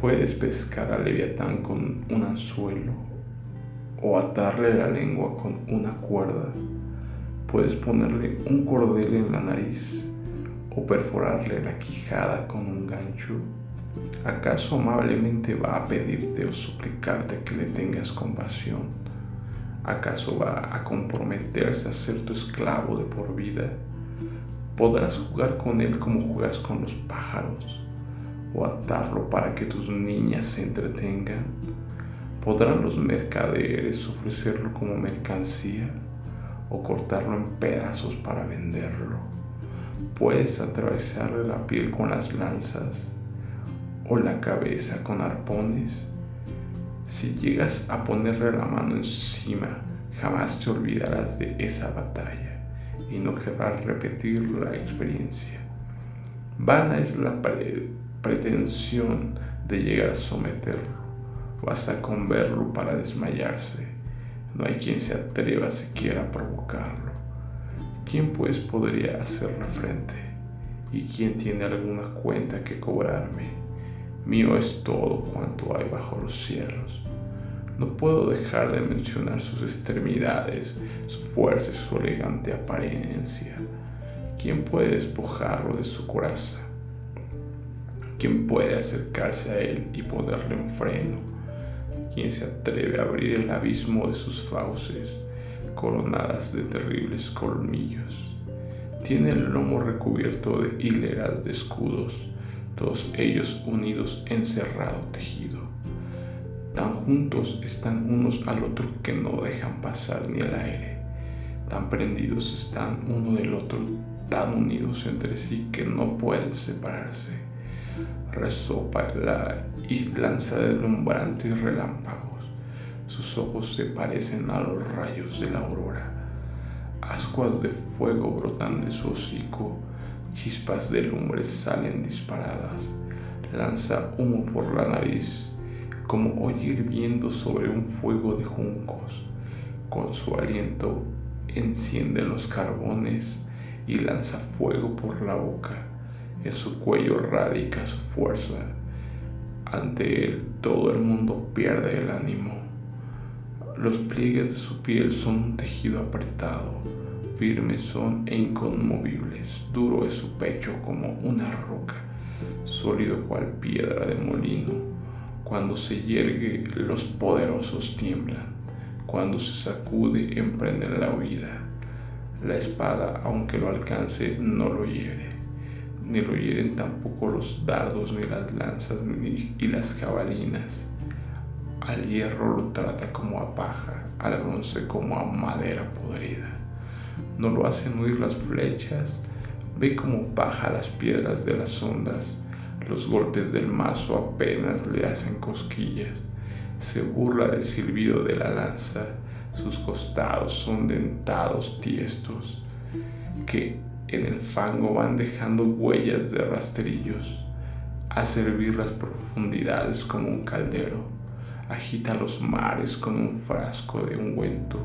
Puedes pescar a Leviatán con un anzuelo o atarle la lengua con una cuerda. Puedes ponerle un cordel en la nariz o perforarle la quijada con un gancho. ¿Acaso amablemente va a pedirte o suplicarte que le tengas compasión? ¿Acaso va a comprometerse a ser tu esclavo de por vida? ¿Podrás jugar con él como juegas con los pájaros? O atarlo para que tus niñas se entretengan? ¿Podrán los mercaderes ofrecerlo como mercancía o cortarlo en pedazos para venderlo? ¿Puedes atravesarle la piel con las lanzas o la cabeza con arpones? Si llegas a ponerle la mano encima, jamás te olvidarás de esa batalla y no querrás repetir la experiencia. Vana es la pared pretensión de llegar a someterlo. Basta con verlo para desmayarse. No hay quien se atreva siquiera a provocarlo. ¿Quién pues podría hacerle frente? ¿Y quién tiene alguna cuenta que cobrarme? Mío es todo cuanto hay bajo los cielos. No puedo dejar de mencionar sus extremidades, su fuerza y su elegante apariencia. ¿Quién puede despojarlo de su coraza? ¿Quién puede acercarse a él y ponerle un freno? ¿Quién se atreve a abrir el abismo de sus fauces, coronadas de terribles colmillos? Tiene el lomo recubierto de hileras de escudos, todos ellos unidos en cerrado tejido. Tan juntos están unos al otro que no dejan pasar ni el aire. Tan prendidos están uno del otro, tan unidos entre sí que no pueden separarse resopa la y lanza deslumbrantes relámpagos. Sus ojos se parecen a los rayos de la aurora. Ascuas de fuego brotan de su hocico, chispas de lumbre salen disparadas. Lanza humo por la nariz, como hoy hirviendo sobre un fuego de juncos. Con su aliento enciende los carbones y lanza fuego por la boca en su cuello radica su fuerza. Ante él todo el mundo pierde el ánimo. Los pliegues de su piel son un tejido apretado, firmes son e inconmovibles, duro es su pecho como una roca, sólido cual piedra de molino. Cuando se yergue los poderosos tiemblan, cuando se sacude emprenden la huida. La espada, aunque lo alcance, no lo hiere ni lo hieren tampoco los dardos, ni las lanzas, ni y las jabalinas. Al hierro lo trata como a paja, al bronce como a madera podrida. No lo hacen huir las flechas, ve como paja las piedras de las ondas, los golpes del mazo apenas le hacen cosquillas. Se burla del silbido de la lanza, sus costados son dentados tiestos, que en el fango van dejando huellas de rastrillos. A servir las profundidades como un caldero, agita los mares con un frasco de ungüento.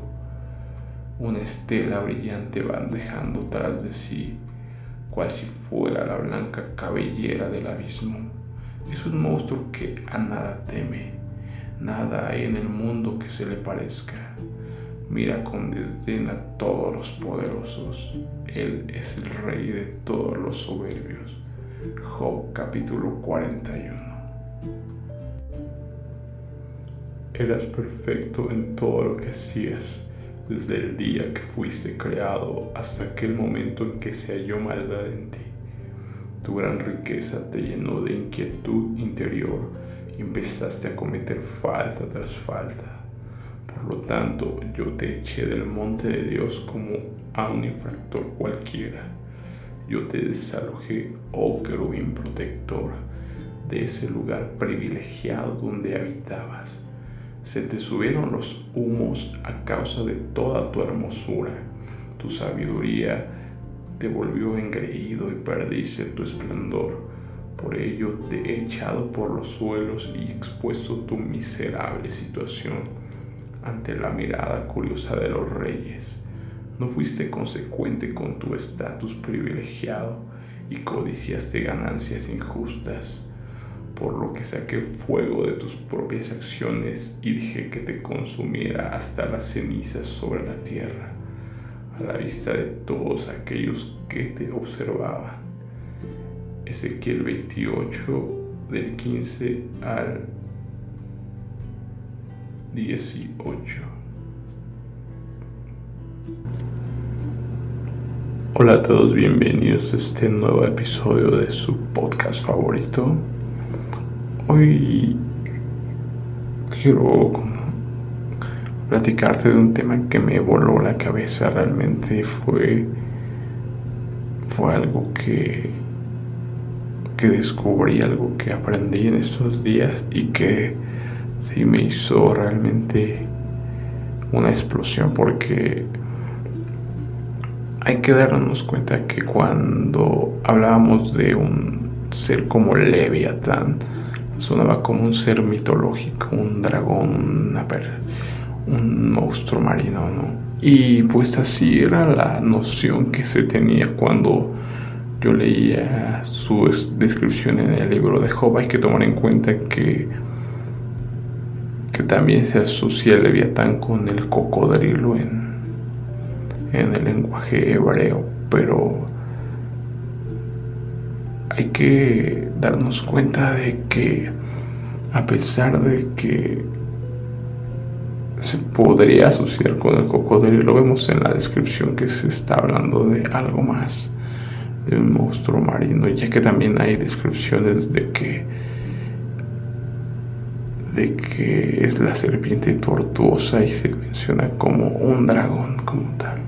Una estela brillante van dejando tras de sí, cual si fuera la blanca cabellera del abismo. Es un monstruo que a nada teme, nada hay en el mundo que se le parezca mira con desdén a todos los poderosos. Él es el rey de todos los soberbios. Job capítulo 41. Eras perfecto en todo lo que hacías, desde el día que fuiste creado hasta aquel momento en que se halló maldad en ti. Tu gran riqueza te llenó de inquietud interior y empezaste a cometer falta tras falta por lo tanto, yo te eché del monte de Dios como a un infractor cualquiera. Yo te desalojé, oh querubín protector, de ese lugar privilegiado donde habitabas. Se te subieron los humos a causa de toda tu hermosura. Tu sabiduría te volvió engreído y perdiste tu esplendor. Por ello te he echado por los suelos y expuesto tu miserable situación ante la mirada curiosa de los reyes. No fuiste consecuente con tu estatus privilegiado y codiciaste ganancias injustas. por lo que saqué fuego de tus propias acciones y dejé que te consumiera hasta las cenizas sobre la tierra, a la vista de todos aquellos que te observaban. Ezequiel 28 del 15 al 18. Hola a todos, bienvenidos a este nuevo episodio de su podcast favorito. Hoy quiero platicarte de un tema que me voló la cabeza. Realmente fue, fue algo que, que descubrí, algo que aprendí en estos días y que sí me hizo realmente una explosión porque hay que darnos cuenta que cuando hablábamos de un ser como Leviatán, sonaba como un ser mitológico, un dragón, un monstruo marino, ¿no? Y pues así era la noción que se tenía cuando yo leía su descripción en el libro de Job. Hay que tomar en cuenta que, que también se asocia el Leviatán con el cocodrilo en, en el lenguaje hebreo, pero hay que darnos cuenta de que a pesar de que se podría asociar con el cocodrilo, lo vemos en la descripción que se está hablando de algo más, de un monstruo marino, ya que también hay descripciones de que de que es la serpiente tortuosa y se menciona como un dragón como tal.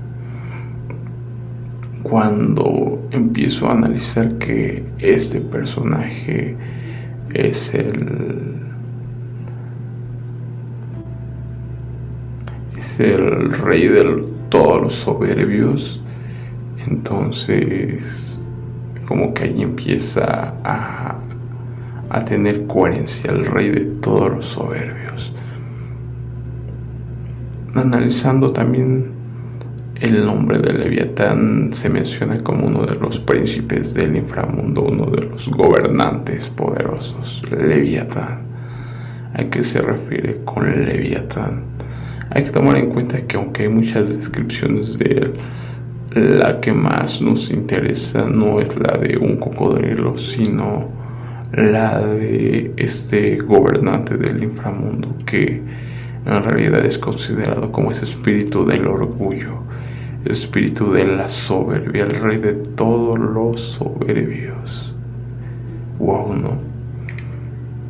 Cuando empiezo a analizar que este personaje es el es el rey de todos los soberbios entonces como que ahí empieza a, a tener coherencia el rey de todos los soberbios analizando también el nombre de Leviatán se menciona como uno de los príncipes del inframundo, uno de los gobernantes poderosos, Leviatán. ¿A qué se refiere con Leviatán? Hay que tomar en cuenta que aunque hay muchas descripciones de él, la que más nos interesa no es la de un cocodrilo, sino la de este gobernante del inframundo que en realidad es considerado como ese espíritu del orgullo espíritu de la soberbia, el rey de todos los soberbios. Wow, ¿no?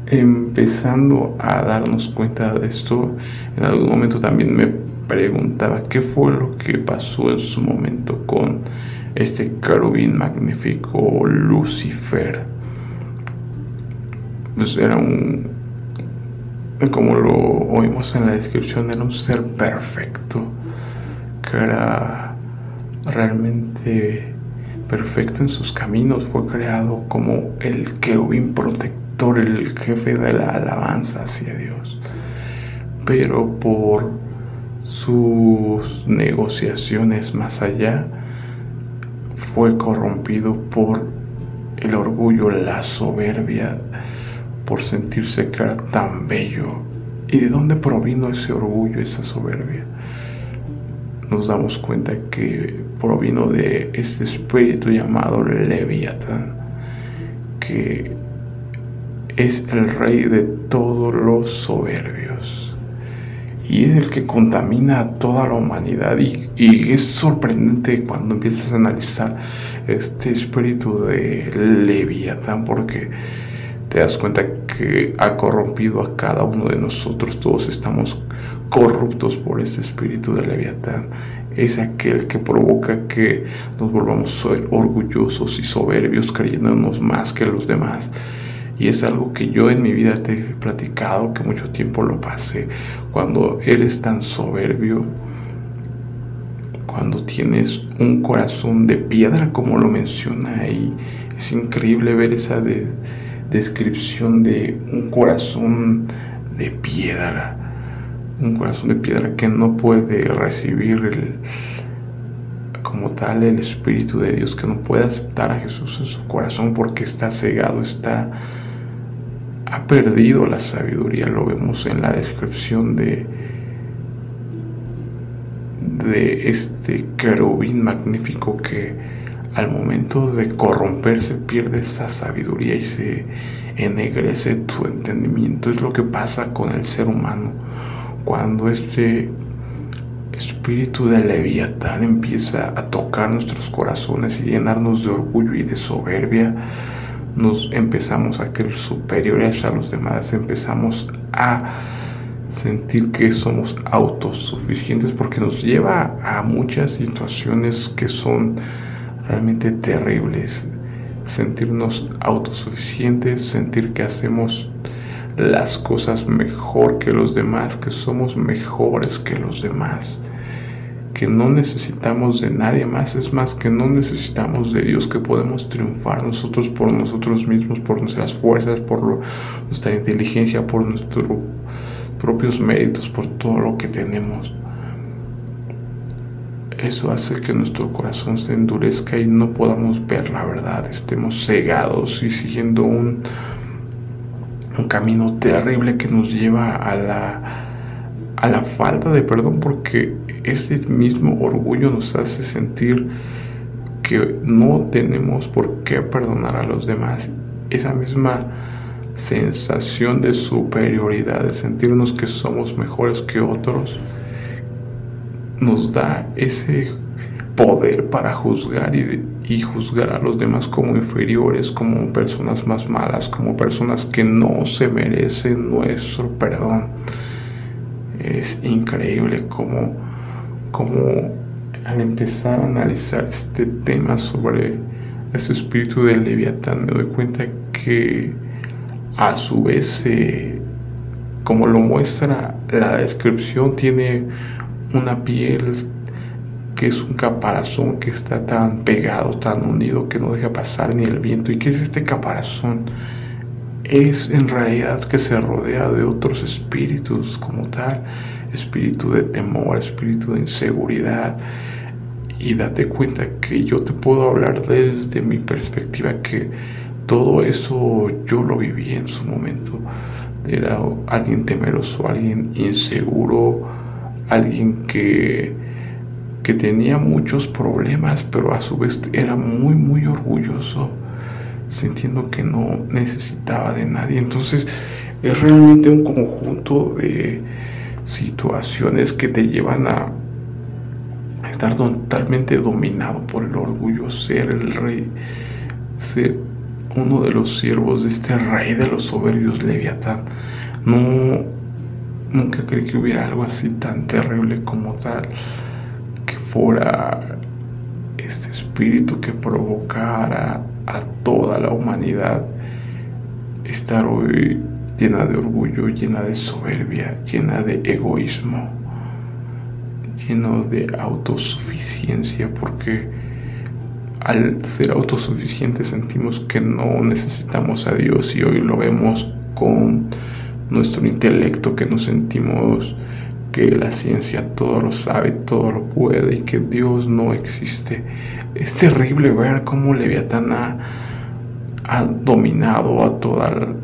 Empezando a darnos cuenta de esto, en algún momento también me preguntaba qué fue lo que pasó en su momento con este carubín magnífico Lucifer. Pues era un, como lo oímos en la descripción, era un ser perfecto que era realmente perfecto en sus caminos, fue creado como el querubín protector, el jefe de la alabanza hacia Dios. Pero por sus negociaciones más allá, fue corrompido por el orgullo, la soberbia, por sentirse que era tan bello. ¿Y de dónde provino ese orgullo, esa soberbia? nos damos cuenta que provino de este espíritu llamado Leviatán, que es el rey de todos los soberbios y es el que contamina a toda la humanidad y, y es sorprendente cuando empiezas a analizar este espíritu de Leviatán porque te das cuenta que ha corrompido a cada uno de nosotros, todos estamos corruptos por este espíritu de Leviatán. Es aquel que provoca que nos volvamos orgullosos y soberbios creyéndonos más que los demás. Y es algo que yo en mi vida te he platicado, que mucho tiempo lo pasé. Cuando eres tan soberbio, cuando tienes un corazón de piedra, como lo menciona ahí, es increíble ver esa descripción de un corazón de piedra un corazón de piedra que no puede recibir como tal el Espíritu de Dios, que no puede aceptar a Jesús en su corazón porque está cegado, está ha perdido la sabiduría, lo vemos en la descripción de, de este querubín magnífico que al momento de corromperse pierde esa sabiduría y se ennegrece tu entendimiento. Es lo que pasa con el ser humano cuando este espíritu de leviatán empieza a tocar nuestros corazones y llenarnos de orgullo y de soberbia nos empezamos a creer superiores a los demás, empezamos a sentir que somos autosuficientes porque nos lleva a muchas situaciones que son realmente terribles. Sentirnos autosuficientes, sentir que hacemos las cosas mejor que los demás, que somos mejores que los demás que no necesitamos de nadie más, es más que no necesitamos de Dios, que podemos triunfar nosotros por nosotros mismos, por nuestras fuerzas, por nuestra inteligencia, por nuestros propios méritos, por todo lo que tenemos. Eso hace que nuestro corazón se endurezca y no podamos ver la verdad, estemos cegados y siguiendo un, un camino terrible que nos lleva a la, a la falta de perdón porque ese mismo orgullo nos hace sentir que no tenemos por qué perdonar a los demás. Esa misma sensación de superioridad, de sentirnos que somos mejores que otros, nos da ese poder para juzgar y, y, juzgar a los demás como inferiores, como personas más malas, como personas que no se merecen nuestro perdón. Es increíble como como al empezar a analizar este tema sobre ese espíritu del leviatán, me doy cuenta que a su vez, eh, como lo muestra la descripción, tiene una piel que es un caparazón que está tan pegado, tan unido, que no deja pasar ni el viento. ¿Y qué es este caparazón? Es en realidad que se rodea de otros espíritus como tal espíritu de temor, espíritu de inseguridad. Y date cuenta que yo te puedo hablar desde mi perspectiva que todo eso yo lo viví en su momento. Era alguien temeroso, alguien inseguro, alguien que, que tenía muchos problemas, pero a su vez era muy, muy orgulloso, sintiendo que no necesitaba de nadie. Entonces es realmente un conjunto de, situaciones que te llevan a estar totalmente dominado por el orgullo, ser el rey, ser uno de los siervos de este rey de los soberbios Leviatán. No, nunca creí que hubiera algo así tan terrible como tal, que fuera este espíritu que provocara a toda la humanidad estar hoy llena de orgullo, llena de soberbia, llena de egoísmo, lleno de autosuficiencia, porque al ser autosuficientes sentimos que no necesitamos a Dios y hoy lo vemos con nuestro intelecto, que nos sentimos que la ciencia todo lo sabe, todo lo puede y que Dios no existe. Es terrible ver cómo Leviatán ha, ha dominado a toda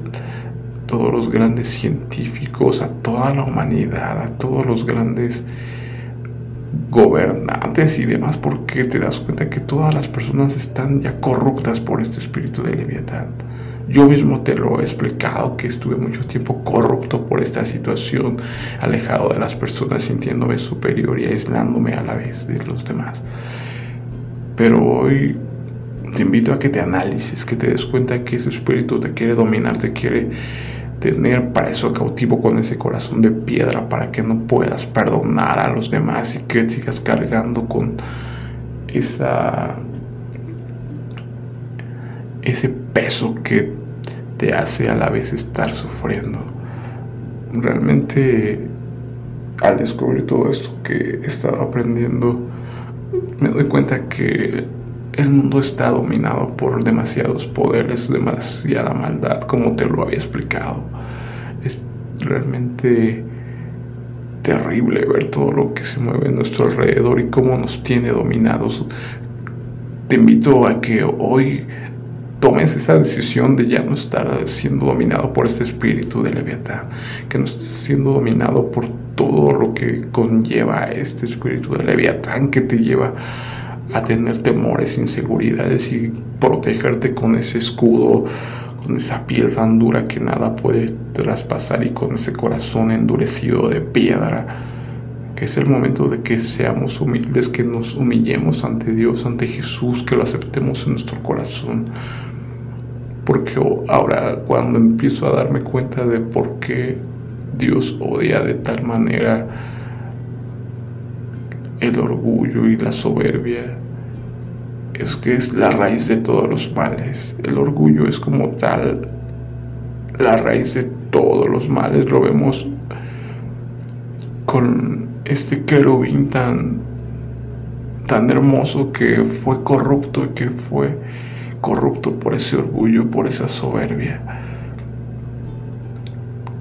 todos los grandes científicos, a toda la humanidad, a todos los grandes gobernantes y demás, porque te das cuenta que todas las personas están ya corruptas por este espíritu de Leviatán. Yo mismo te lo he explicado que estuve mucho tiempo corrupto por esta situación, alejado de las personas, sintiéndome superior y aislándome a la vez de los demás. Pero hoy te invito a que te analices, que te des cuenta que ese espíritu te quiere dominar, te quiere tener para eso cautivo con ese corazón de piedra para que no puedas perdonar a los demás y que sigas cargando con esa ese peso que te hace a la vez estar sufriendo. Realmente al descubrir todo esto que he estado aprendiendo me doy cuenta que el mundo está dominado por demasiados poderes, demasiada maldad, como te lo había explicado. Es realmente terrible ver todo lo que se mueve en nuestro alrededor y cómo nos tiene dominados. Te invito a que hoy tomes esa decisión de ya no estar siendo dominado por este espíritu de Leviatán, que no estés siendo dominado por todo lo que conlleva este espíritu de Leviatán que te lleva a tener temores, inseguridades y protegerte con ese escudo, con esa piel tan dura que nada puede traspasar y con ese corazón endurecido de piedra. Que es el momento de que seamos humildes, que nos humillemos ante Dios, ante Jesús, que lo aceptemos en nuestro corazón. Porque ahora cuando empiezo a darme cuenta de por qué Dios odia de tal manera el orgullo y la soberbia es que es la raíz de todos los males. El orgullo es como tal la raíz de todos los males. Lo vemos con este querubín tan, tan hermoso que fue corrupto que fue corrupto por ese orgullo, por esa soberbia.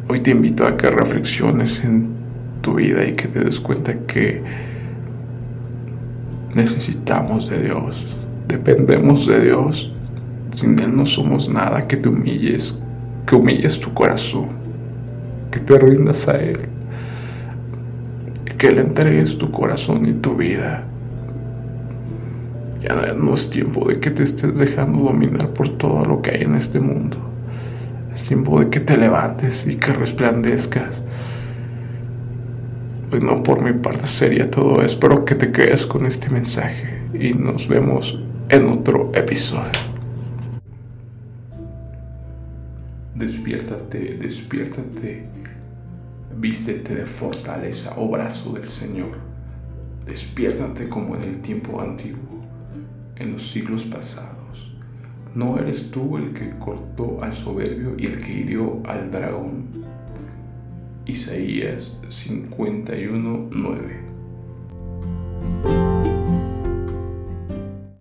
Hoy te invito a que reflexiones en tu vida y que te des cuenta que necesitamos de Dios, dependemos de Dios, sin Él no somos nada, que te humilles, que humilles tu corazón, que te rindas a Él, que le entregues tu corazón y tu vida. Ya no es tiempo de que te estés dejando dominar por todo lo que hay en este mundo. Es tiempo de que te levantes y que resplandezcas no por mi parte sería todo. Espero que te quedes con este mensaje y nos vemos en otro episodio. Despiértate, despiértate, vístete de fortaleza, oh brazo del Señor. Despiértate como en el tiempo antiguo, en los siglos pasados. No eres tú el que cortó al soberbio y el que hirió al dragón Isaías 51, 9.